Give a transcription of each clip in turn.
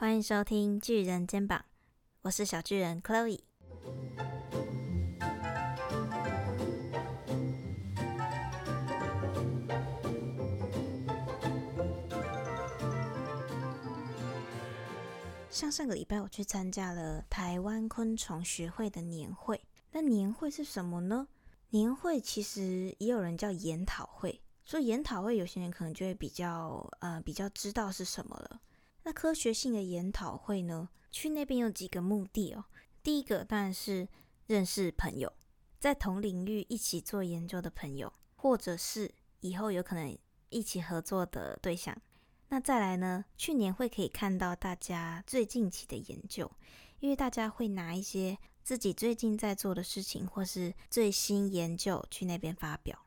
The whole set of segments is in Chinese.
欢迎收听巨人肩膀，我是小巨人 Chloe。上上个礼拜我去参加了台湾昆虫学会的年会，那年会是什么呢？年会其实也有人叫研讨会，所以研讨会有些人可能就会比较呃比较知道是什么了。那科学性的研讨会呢，去那边有几个目的哦。第一个当然是认识朋友，在同领域一起做研究的朋友，或者是以后有可能一起合作的对象。那再来呢？去年会可以看到大家最近期的研究，因为大家会拿一些自己最近在做的事情，或是最新研究去那边发表。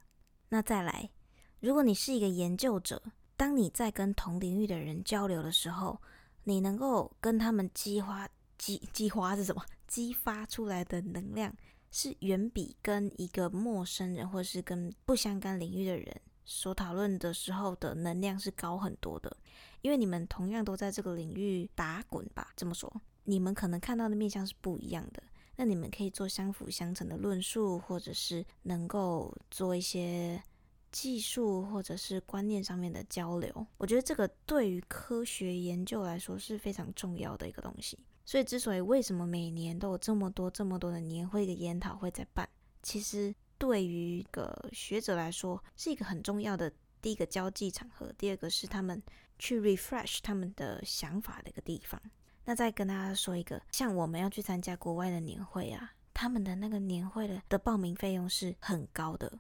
那再来，如果你是一个研究者，当你在跟同领域的人交流的时候，你能够跟他们激发激激发是什么？激发出来的能量是远比跟一个陌生人，或是跟不相干领域的人。所讨论的时候的能量是高很多的，因为你们同样都在这个领域打滚吧。这么说，你们可能看到的面向是不一样的。那你们可以做相辅相成的论述，或者是能够做一些技术或者是观念上面的交流。我觉得这个对于科学研究来说是非常重要的一个东西。所以，之所以为什么每年都有这么多、这么多的年会的研讨会在办，其实。对于一个学者来说，是一个很重要的第一个交际场合，第二个是他们去 refresh 他们的想法的一个地方。那再跟大家说一个，像我们要去参加国外的年会啊，他们的那个年会的的报名费用是很高的，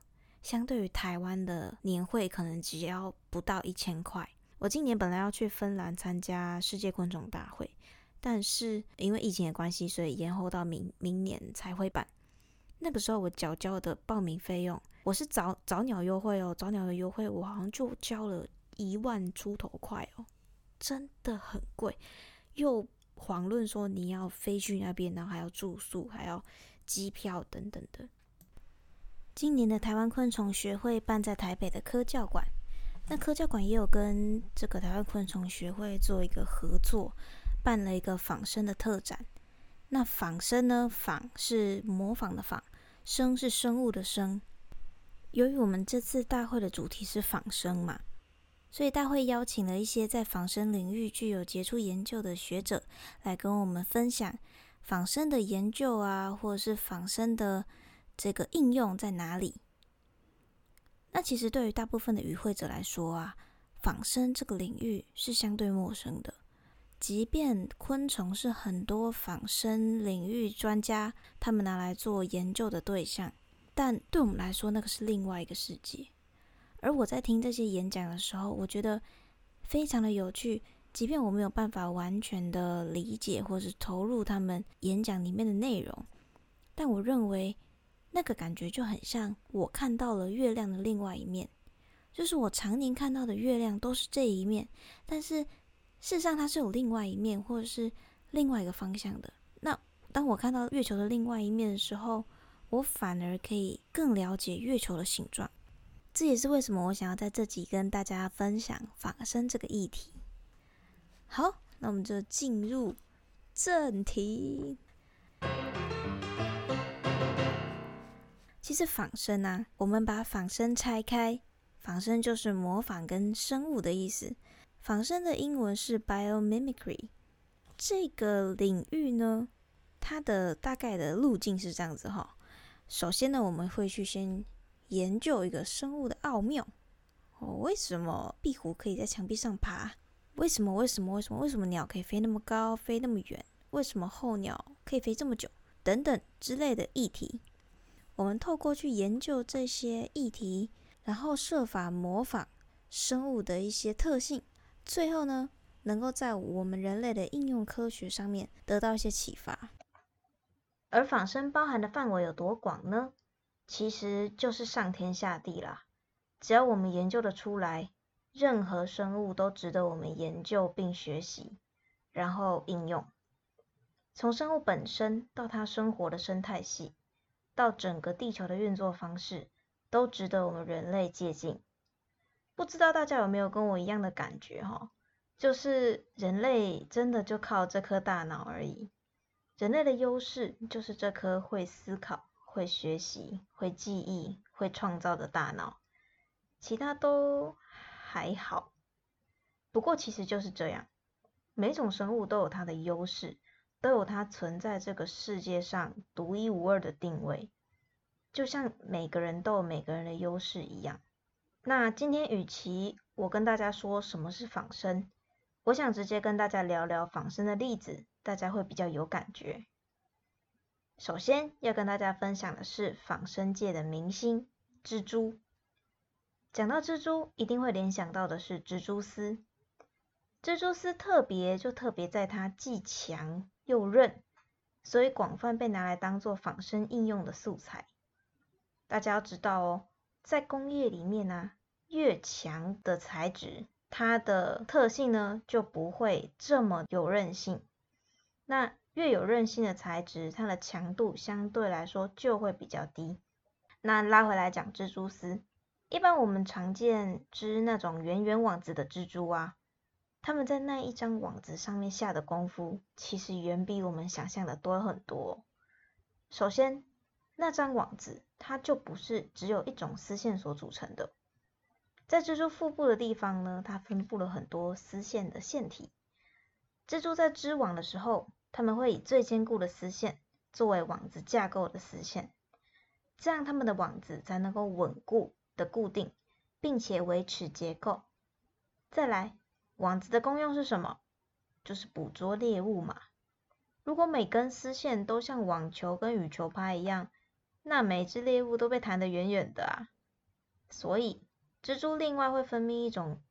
相对于台湾的年会可能只要不到一千块。我今年本来要去芬兰参加世界昆虫大会，但是因为疫情的关系，所以延后到明明年才会办。那个时候我缴交的报名费用，我是早早鸟优惠哦，早鸟的优惠我好像就交了一万出头块哦，真的很贵，又遑论说你要飞去那边，然后还要住宿，还要机票等等的。今年的台湾昆虫学会办在台北的科教馆，那科教馆也有跟这个台湾昆虫学会做一个合作，办了一个仿生的特展。那仿生呢？仿是模仿的仿。生是生物的生。由于我们这次大会的主题是仿生嘛，所以大会邀请了一些在仿生领域具有杰出研究的学者来跟我们分享仿生的研究啊，或者是仿生的这个应用在哪里。那其实对于大部分的与会者来说啊，仿生这个领域是相对陌生的。即便昆虫是很多仿生领域专家他们拿来做研究的对象，但对我们来说，那个是另外一个世界。而我在听这些演讲的时候，我觉得非常的有趣。即便我没有办法完全的理解或是投入他们演讲里面的内容，但我认为那个感觉就很像我看到了月亮的另外一面，就是我常年看到的月亮都是这一面，但是。事实上，它是有另外一面，或者是另外一个方向的。那当我看到月球的另外一面的时候，我反而可以更了解月球的形状。这也是为什么我想要在这集跟大家分享仿生这个议题。好，那我们就进入正题。其实仿生啊，我们把仿生拆开，仿生就是模仿跟生物的意思。仿生的英文是 biomimicry，这个领域呢，它的大概的路径是这样子哈。首先呢，我们会去先研究一个生物的奥妙哦，为什么壁虎可以在墙壁上爬？为什么？为什么？为什么？为什么鸟可以飞那么高，飞那么远？为什么候鸟可以飞这么久？等等之类的议题，我们透过去研究这些议题，然后设法模仿生物的一些特性。最后呢，能够在我们人类的应用科学上面得到一些启发。而仿生包含的范围有多广呢？其实就是上天下地啦。只要我们研究的出来，任何生物都值得我们研究并学习，然后应用。从生物本身到它生活的生态系，到整个地球的运作方式，都值得我们人类借鉴。不知道大家有没有跟我一样的感觉哈？就是人类真的就靠这颗大脑而已。人类的优势就是这颗会思考、会学习、会记忆、会创造的大脑，其他都还好。不过其实就是这样，每种生物都有它的优势，都有它存在这个世界上独一无二的定位，就像每个人都有每个人的优势一样。那今天与其我跟大家说什么是仿生，我想直接跟大家聊聊仿生的例子。大家会比较有感觉。首先要跟大家分享的是仿生界的明星蜘蛛。讲到蜘蛛，一定会联想到的是蜘蛛丝。蜘蛛丝特别就特别在它既强又韧，所以广泛被拿来当做仿生应用的素材。大家要知道哦，在工业里面呢，越强的材质，它的特性呢就不会这么有韧性。那越有韧性的材质，它的强度相对来说就会比较低。那拉回来讲蜘蛛丝，一般我们常见织那种圆圆网子的蜘蛛啊，他们在那一张网子上面下的功夫，其实远比我们想象的多很多。首先，那张网子它就不是只有一种丝线所组成的，在蜘蛛腹部的地方呢，它分布了很多丝线的线体。蜘蛛在织网的时候，他们会以最坚固的丝线作为网子架构的丝线，这样他们的网子才能够稳固的固定，并且维持结构。再来，网子的功用是什么？就是捕捉猎物嘛。如果每根丝线都像网球跟羽球拍一样，那每只猎物都被弹得远远的啊。所以，蜘蛛另外会分泌一种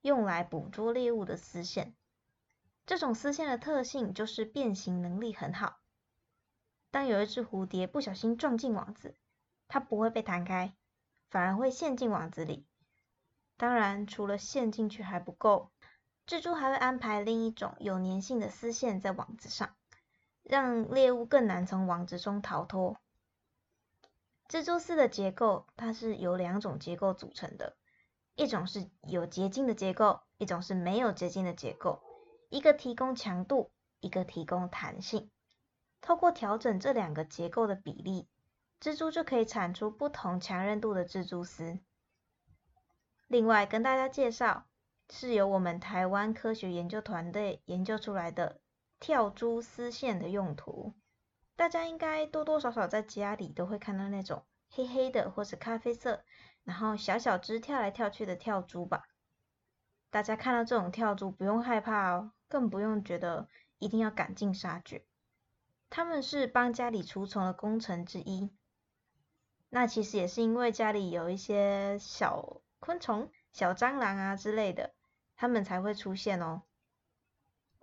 用来捕捉猎物的丝线。这种丝线的特性就是变形能力很好。当有一只蝴蝶不小心撞进网子，它不会被弹开，反而会陷进网子里。当然，除了陷进去还不够，蜘蛛还会安排另一种有粘性的丝线在网子上，让猎物更难从网子中逃脱。蜘蛛丝的结构，它是由两种结构组成的，一种是有结晶的结构，一种是没有结晶的结构。一个提供强度，一个提供弹性。透过调整这两个结构的比例，蜘蛛就可以产出不同强韧度的蜘蛛丝。另外，跟大家介绍，是由我们台湾科学研究团队研究出来的跳蛛丝线的用途。大家应该多多少少在家里都会看到那种黑黑的或是咖啡色，然后小小只跳来跳去的跳蛛吧？大家看到这种跳蛛不用害怕哦。更不用觉得一定要赶尽杀绝，他们是帮家里除虫的功臣之一。那其实也是因为家里有一些小昆虫、小蟑螂啊之类的，它们才会出现哦。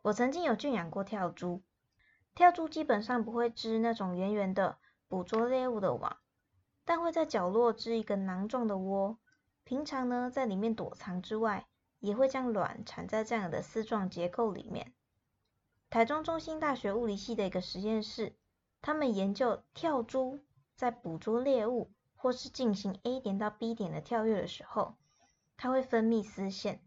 我曾经有圈养过跳蛛，跳蛛基本上不会织那种圆圆的捕捉猎物的网，但会在角落织一个囊状的窝，平常呢在里面躲藏之外。也会将卵产在这样的丝状结构里面。台中中心大学物理系的一个实验室，他们研究跳蛛在捕捉猎物或是进行 A 点到 B 点的跳跃的时候，它会分泌丝线。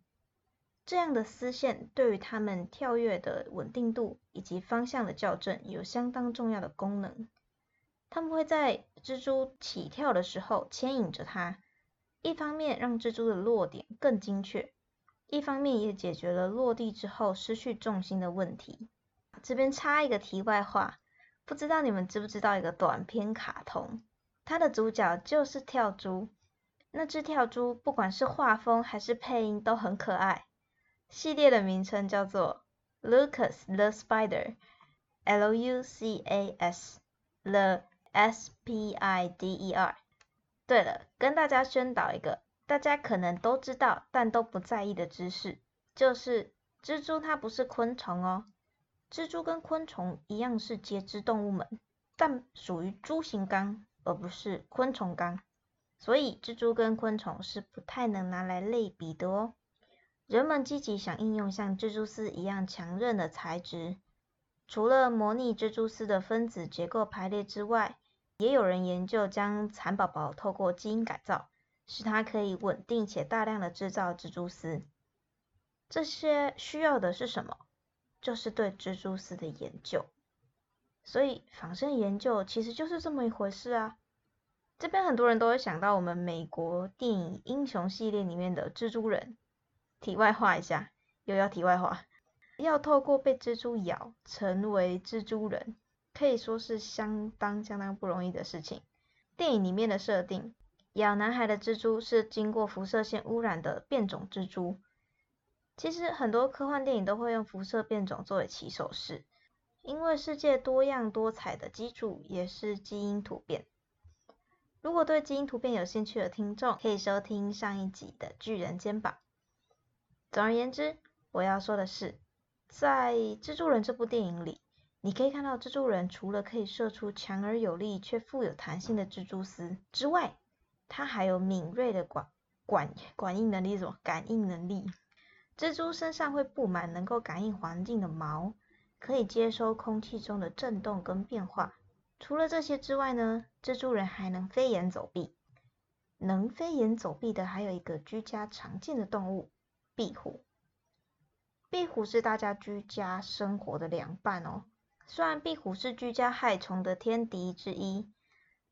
这样的丝线对于它们跳跃的稳定度以及方向的校正有相当重要的功能。它们会在蜘蛛起跳的时候牵引着它，一方面让蜘蛛的落点更精确。一方面也解决了落地之后失去重心的问题。这边插一个题外话，不知道你们知不知道一个短片卡通，它的主角就是跳蛛。那只跳蛛不管是画风还是配音都很可爱。系列的名称叫做 Lucas the Spider，L U C A S the S P I D E R。对了，跟大家宣导一个。大家可能都知道，但都不在意的知识，就是蜘蛛它不是昆虫哦。蜘蛛跟昆虫一样是节肢动物们，但属于蛛形纲，而不是昆虫纲。所以蜘蛛跟昆虫是不太能拿来类比的哦。人们积极想应用像蜘蛛丝一样强韧的材质，除了模拟蜘蛛丝的分子结构排列之外，也有人研究将蚕宝宝透过基因改造。使它可以稳定且大量的制造蜘蛛丝。这些需要的是什么？就是对蜘蛛丝的研究。所以仿生研究其实就是这么一回事啊。这边很多人都会想到我们美国电影英雄系列里面的蜘蛛人。题外话一下，又要题外话，要透过被蜘蛛咬成为蜘蛛人，可以说是相当相当不容易的事情。电影里面的设定，咬男孩的蜘蛛是经过辐射线污染的变种蜘蛛。其实很多科幻电影都会用辐射变种作为起手式。因为世界多样多彩的基础也是基因突变。如果对基因突变有兴趣的听众，可以收听上一集的《巨人肩膀》。总而言之，我要说的是，在《蜘蛛人》这部电影里，你可以看到蜘蛛人除了可以射出强而有力却富有弹性的蜘蛛丝之外，它还有敏锐的管管感应能力，什么感应能力？蜘蛛身上会布满能够感应环境的毛。可以接收空气中的震动跟变化。除了这些之外呢，蜘蛛人还能飞檐走壁。能飞檐走壁的还有一个居家常见的动物——壁虎。壁虎是大家居家生活的凉拌哦。虽然壁虎是居家害虫的天敌之一，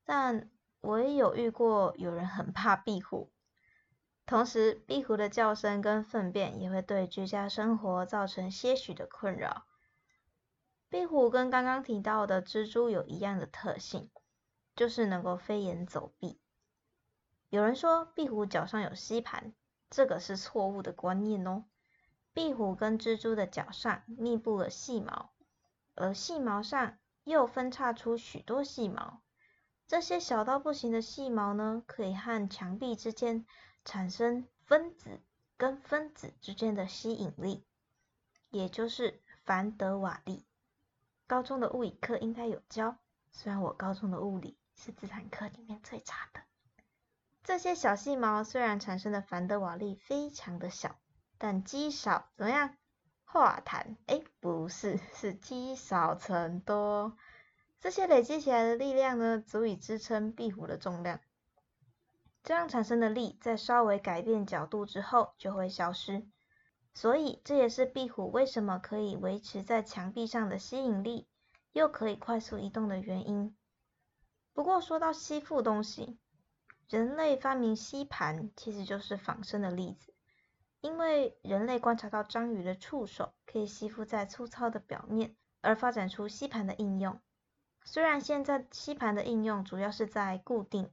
但我也有遇过有人很怕壁虎。同时，壁虎的叫声跟粪便也会对居家生活造成些许的困扰。壁虎跟刚刚提到的蜘蛛有一样的特性，就是能够飞檐走壁。有人说壁虎脚上有吸盘，这个是错误的观念哦。壁虎跟蜘蛛的脚上密布了细毛，而细毛上又分叉出许多细毛。这些小到不行的细毛呢，可以和墙壁之间产生分子跟分子之间的吸引力，也就是凡德瓦力。高中的物理课应该有教，虽然我高中的物理是自然课里面最差的。这些小细毛虽然产生的凡德瓦力非常的小，但积少怎么样？化痰？哎，不是，是积少成多。这些累积起来的力量呢，足以支撑壁虎的重量。这样产生的力，在稍微改变角度之后就会消失。所以这也是壁虎为什么可以维持在墙壁上的吸引力，又可以快速移动的原因。不过说到吸附东西，人类发明吸盘其实就是仿生的例子。因为人类观察到章鱼的触手可以吸附在粗糙的表面，而发展出吸盘的应用。虽然现在吸盘的应用主要是在固定，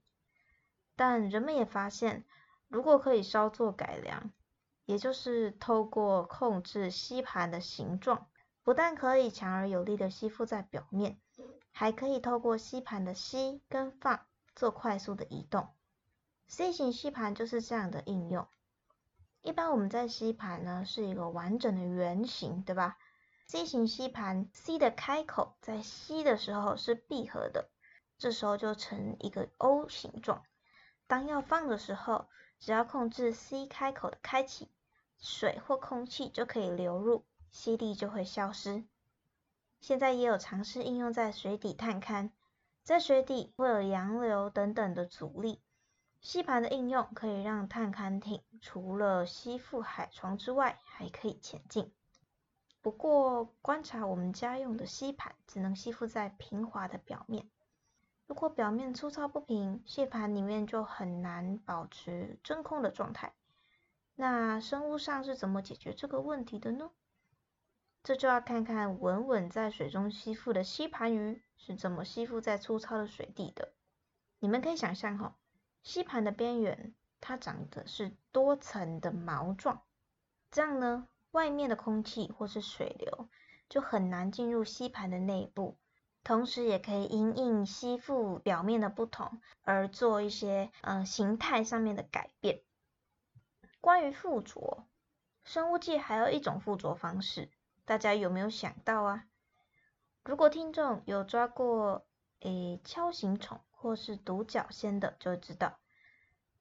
但人们也发现，如果可以稍作改良。也就是透过控制吸盘的形状，不但可以强而有力的吸附在表面，还可以透过吸盘的吸跟放做快速的移动。C 型吸盘就是这样的应用。一般我们在吸盘呢是一个完整的圆形，对吧？C 型吸盘 C 的开口在吸的时候是闭合的，这时候就成一个 O 形状。当要放的时候，只要控制 C 开口的开启，水或空气就可以流入，吸力就会消失。现在也有尝试应用在水底探勘，在水底会有洋流等等的阻力，吸盘的应用可以让探勘艇除了吸附海床之外，还可以前进。不过观察我们家用的吸盘，只能吸附在平滑的表面。如果表面粗糙不平，吸盘里面就很难保持真空的状态。那生物上是怎么解决这个问题的呢？这就要看看稳稳在水中吸附的吸盘鱼是怎么吸附在粗糙的水底的。你们可以想象哈，吸盘的边缘它长的是多层的毛状，这样呢，外面的空气或是水流就很难进入吸盘的内部。同时也可以因应吸附表面的不同而做一些呃形态上面的改变。关于附着，生物界还有一种附着方式，大家有没有想到啊？如果听众有抓过诶锹形虫或是独角仙的，就知道，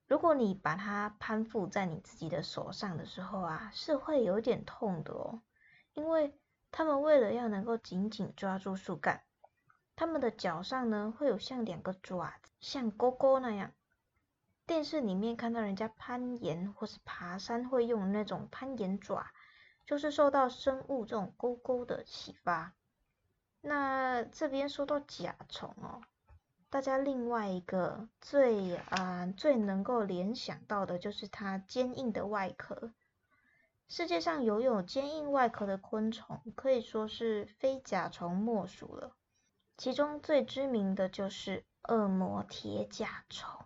如果你把它攀附在你自己的手上的时候啊，是会有点痛的哦，因为它们为了要能够紧紧抓住树干。它们的脚上呢，会有像两个爪子，像钩钩那样。电视里面看到人家攀岩或是爬山会用那种攀岩爪，就是受到生物这种勾勾的启发。那这边说到甲虫哦，大家另外一个最啊最能够联想到的就是它坚硬的外壳。世界上拥有坚硬外壳的昆虫可以说是非甲虫莫属了，其中最知名的就是恶魔铁甲虫，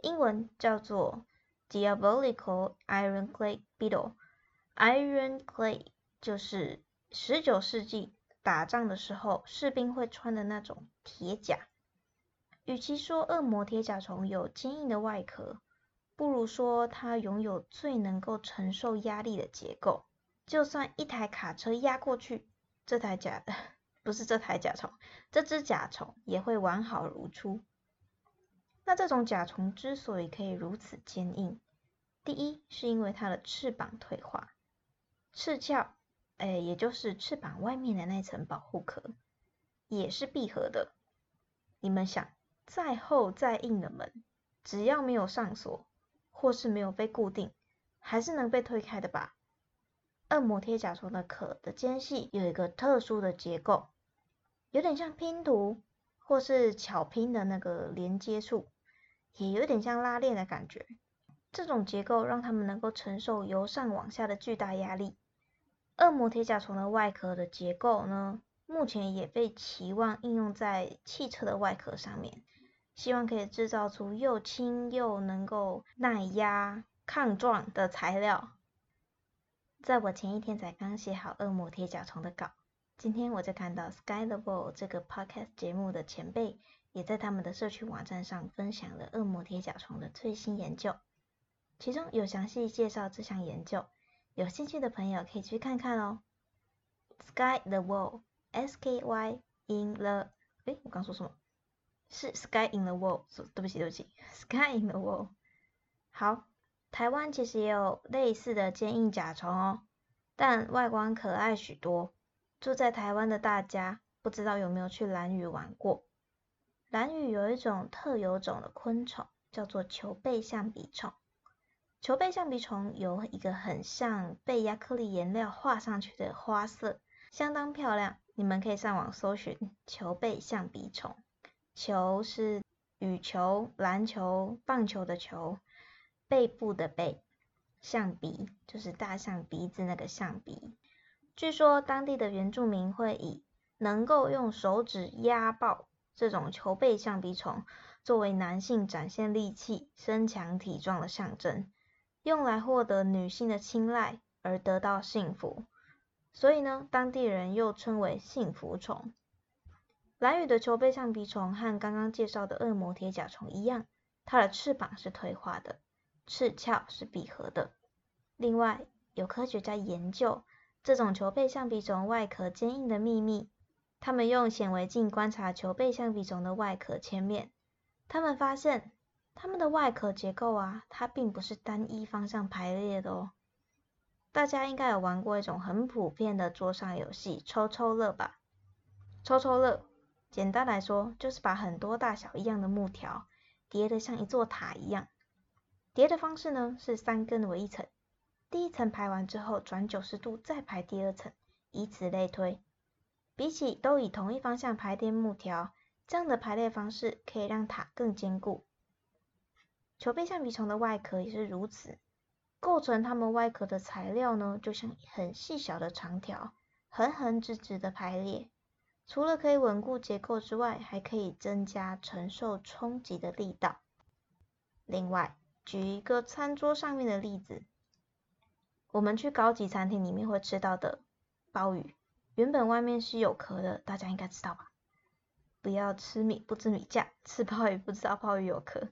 英文叫做 Diabolical Ironclad Beetle。Ironclad 就是十九世纪。打仗的时候，士兵会穿的那种铁甲。与其说恶魔铁甲虫有坚硬的外壳，不如说它拥有最能够承受压力的结构。就算一台卡车压过去，这台甲 不是这台甲虫，这只甲虫也会完好如初。那这种甲虫之所以可以如此坚硬，第一是因为它的翅膀退化，翅鞘。哎，也就是翅膀外面的那层保护壳，也是闭合的。你们想，再厚再硬的门，只要没有上锁，或是没有被固定，还是能被推开的吧？恶魔铁甲虫的壳的间隙有一个特殊的结构，有点像拼图，或是巧拼的那个连接处，也有点像拉链的感觉。这种结构让它们能够承受由上往下的巨大压力。恶魔铁甲虫的外壳的结构呢，目前也被期望应用在汽车的外壳上面，希望可以制造出又轻又能够耐压、抗撞的材料。在我前一天才刚写好恶魔铁甲虫的稿，今天我就看到 Sky the Ball 这个 podcast 节目的前辈，也在他们的社区网站上分享了恶魔铁甲虫的最新研究，其中有详细介绍这项研究。有兴趣的朋友可以去看看哦。Sky the wall，S K Y in the，哎，我刚说什么？是 Sky in the wall，对不起对不起，Sky in the wall。好，台湾其实也有类似的坚硬甲虫哦，但外观可爱许多。住在台湾的大家，不知道有没有去蓝屿玩过？蓝屿有一种特有种的昆虫，叫做球背象鼻虫。球背象鼻虫有一个很像被亚克力颜料画上去的花色，相当漂亮。你们可以上网搜寻球背象鼻虫。球是羽球、篮球、棒球的球，背部的背，象鼻就是大象鼻子那个象鼻。据说当地的原住民会以能够用手指压爆这种球背象鼻虫，作为男性展现力气、身强体壮的象征。用来获得女性的青睐而得到幸福，所以呢，当地人又称为幸福虫。蓝羽的球背象鼻虫和刚刚介绍的恶魔铁甲虫一样，它的翅膀是退化的，翅鞘是闭合的。另外，有科学家研究这种球背象鼻虫外壳坚硬的秘密，他们用显微镜观察球背象鼻虫的外壳切面，他们发现。它们的外壳结构啊，它并不是单一方向排列的哦。大家应该有玩过一种很普遍的桌上游戏——抽抽乐吧？抽抽乐，简单来说就是把很多大小一样的木条叠得像一座塔一样。叠的方式呢是三根为一层，第一层排完之后转九十度再排第二层，以此类推。比起都以同一方向排列木条，这样的排列方式可以让塔更坚固。球背橡皮虫的外壳也是如此，构成它们外壳的材料呢，就像很细小的长条，横横直直的排列。除了可以稳固结构之外，还可以增加承受冲击的力道。另外，举一个餐桌上面的例子，我们去高级餐厅里面会吃到的鲍鱼，原本外面是有壳的，大家应该知道吧？不要吃米不知米价，吃鲍鱼不知道鲍鱼有壳。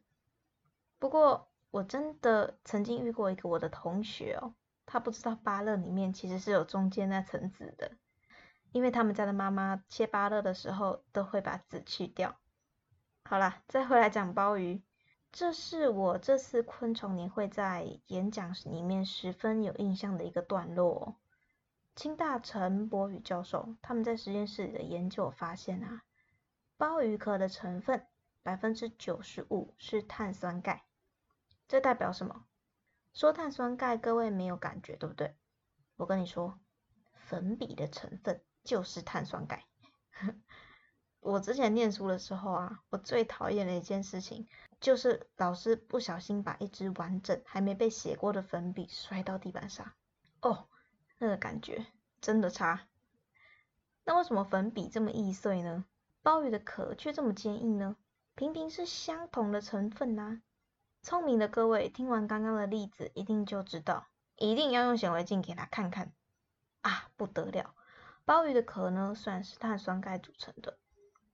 不过，我真的曾经遇过一个我的同学哦，他不知道芭乐里面其实是有中间那层籽的，因为他们家的妈妈切芭乐的时候都会把籽去掉。好啦，再回来讲鲍鱼，这是我这次昆虫年会在演讲里面十分有印象的一个段落。哦清大陈博宇教授他们在实验室里的研究发现啊，鲍鱼壳的成分百分之九十五是碳酸钙。这代表什么？说碳酸钙，各位没有感觉，对不对？我跟你说，粉笔的成分就是碳酸钙。我之前念书的时候啊，我最讨厌的一件事情，就是老师不小心把一支完整还没被写过的粉笔摔到地板上。哦，那个感觉真的差。那为什么粉笔这么易碎呢？鲍鱼的壳却这么坚硬呢？平平是相同的成分呐。聪明的各位听完刚刚的例子，一定就知道，一定要用显微镜给它看看。啊，不得了！鲍鱼的壳呢，虽然是碳酸钙组成的。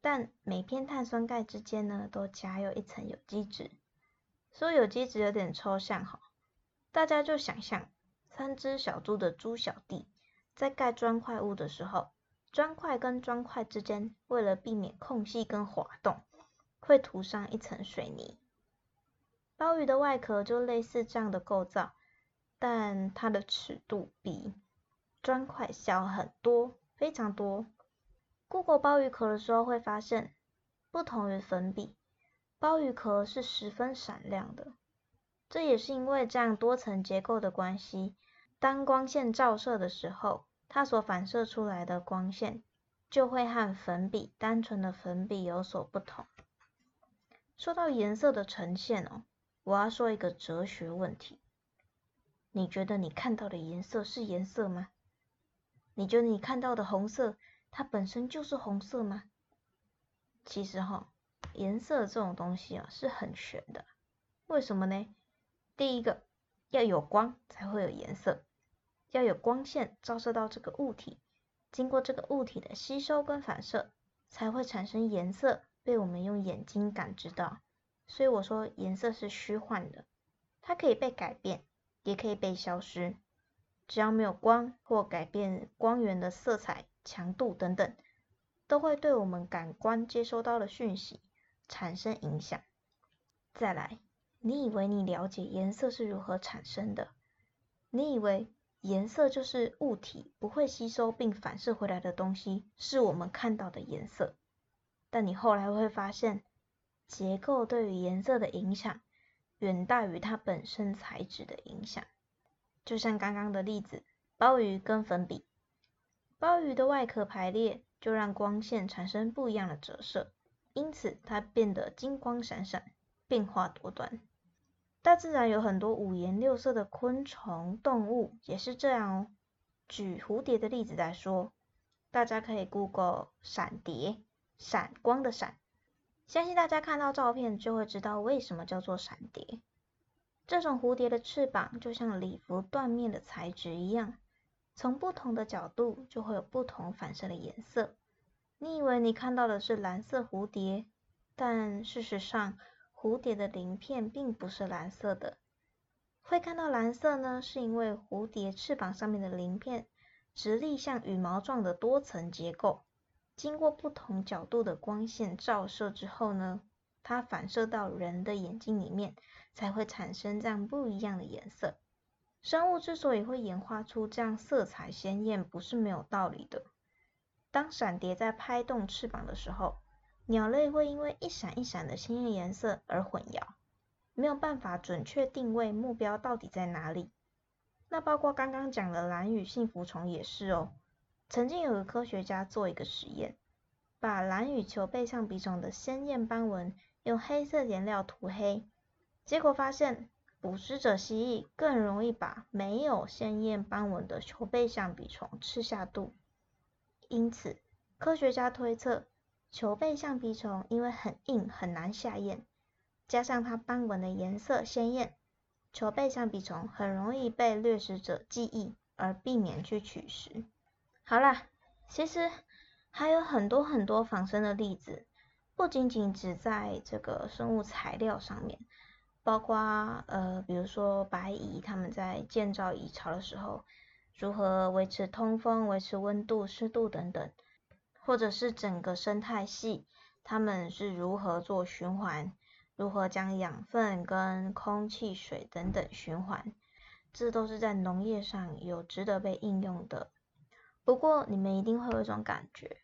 但每片碳酸钙之间呢，都夹有一层有机质。说有机质有点抽象哈，大家就想象三只小猪的猪小弟在盖砖块屋的时候，砖块跟砖块之间为了避免空隙跟滑动，会涂上一层水泥。鲍鱼的外壳就类似这样的构造，但它的尺度比砖块小很多，非常多。过过鲍鱼壳的时候，会发现，不同于粉笔，鲍鱼壳是十分闪亮的。这也是因为这样多层结构的关系，当光线照射的时候，它所反射出来的光线就会和粉笔单纯的粉笔有所不同。说到颜色的呈现哦，我要说一个哲学问题：你觉得你看到的颜色是颜色吗？你觉得你看到的红色？它本身就是红色吗？其实哈，颜色这种东西啊是很玄的。为什么呢？第一个，要有光才会有颜色，要有光线照射到这个物体，经过这个物体的吸收跟反射，才会产生颜色，被我们用眼睛感知到。所以我说颜色是虚幻的，它可以被改变，也可以被消失，只要没有光或改变光源的色彩。强度等等，都会对我们感官接收到的讯息产生影响。再来，你以为你了解颜色是如何产生的？你以为颜色就是物体不会吸收并反射回来的东西，是我们看到的颜色。但你后来会发现，结构对于颜色的影响远大于它本身材质的影响。就像刚刚的例子，鲍鱼跟粉笔。鲍鱼的外壳排列，就让光线产生不一样的折射，因此它变得金光闪闪，变化多端。大自然有很多五颜六色的昆虫、动物，也是这样哦。举蝴蝶的例子来说，大家可以 Google 闪蝶，闪光的闪，相信大家看到照片就会知道为什么叫做闪蝶。这种蝴蝶的翅膀就像礼服缎面的材质一样。从不同的角度就会有不同反射的颜色。你以为你看到的是蓝色蝴蝶，但事实上，蝴蝶的鳞片并不是蓝色的。会看到蓝色呢，是因为蝴蝶翅膀上面的鳞片直立像羽毛状的多层结构，经过不同角度的光线照射之后呢，它反射到人的眼睛里面，才会产生这样不一样的颜色。生物之所以会演化出这样色彩鲜艳，不是没有道理的。当闪蝶在拍动翅膀的时候，鸟类会因为一闪一闪的鲜艳颜色而混淆，没有办法准确定位目标到底在哪里。那包括刚刚讲的蓝羽幸福虫也是哦。曾经有个科学家做一个实验，把蓝羽球背象鼻虫的鲜艳斑纹用黑色颜料涂黑，结果发现。捕食者蜥蜴更容易把没有鲜艳斑纹的球背象鼻虫吃下肚，因此科学家推测，球背象鼻虫因为很硬很难下咽，加上它斑纹的颜色鲜艳，球背象鼻虫很容易被掠食者记忆而避免去取食。好啦，其实还有很多很多仿生的例子，不仅仅只在这个生物材料上面。包括呃，比如说白蚁，他们在建造蚁巢的时候，如何维持通风、维持温度、湿度等等，或者是整个生态系，他们是如何做循环，如何将养分跟空气、水等等循环，这都是在农业上有值得被应用的。不过你们一定会有一种感觉，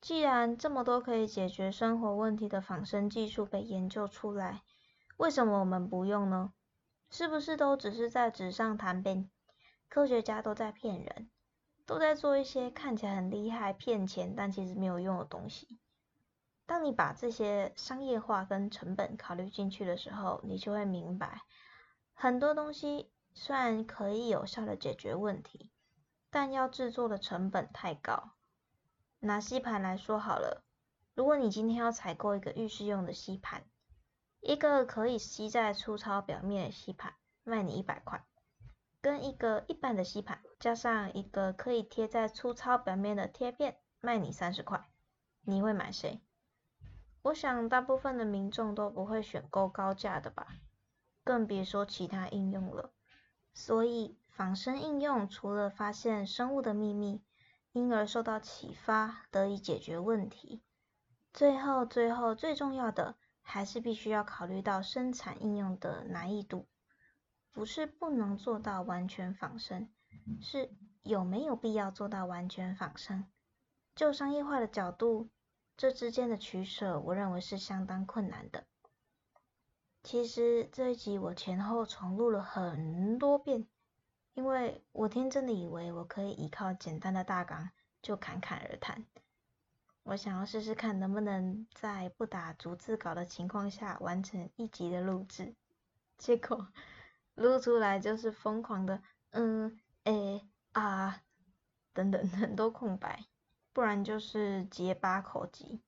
既然这么多可以解决生活问题的仿生技术被研究出来，为什么我们不用呢？是不是都只是在纸上谈兵？科学家都在骗人，都在做一些看起来很厉害、骗钱但其实没有用的东西。当你把这些商业化跟成本考虑进去的时候，你就会明白，很多东西虽然可以有效的解决问题，但要制作的成本太高。拿吸盘来说好了，如果你今天要采购一个浴室用的吸盘，一个可以吸在粗糙表面的吸盘，卖你一百块，跟一个一般的吸盘，加上一个可以贴在粗糙表面的贴片，卖你三十块，你会买谁？我想大部分的民众都不会选购高价的吧，更别说其他应用了。所以仿生应用除了发现生物的秘密，因而受到启发，得以解决问题。最后，最后最重要的还是必须要考虑到生产应用的难易度，不是不能做到完全仿生，是有没有必要做到完全仿生。就商业化的角度。这之间的取舍，我认为是相当困难的。其实这一集我前后重录了很多遍，因为我天真的以为我可以依靠简单的大纲就侃侃而谈。我想要试试看能不能在不打逐字稿的情况下完成一集的录制，结果录出来就是疯狂的嗯、诶、啊等等很多空白。不然就是结巴口疾。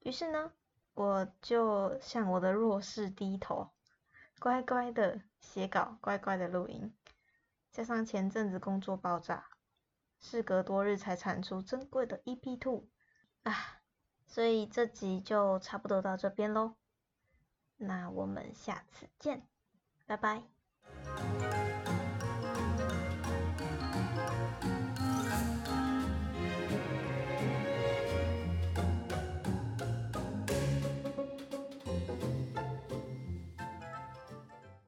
于是呢，我就向我的弱势低头，乖乖的写稿，乖乖的录音。加上前阵子工作爆炸，事隔多日才产出珍贵的 EP Two 啊，所以这集就差不多到这边喽。那我们下次见，拜拜。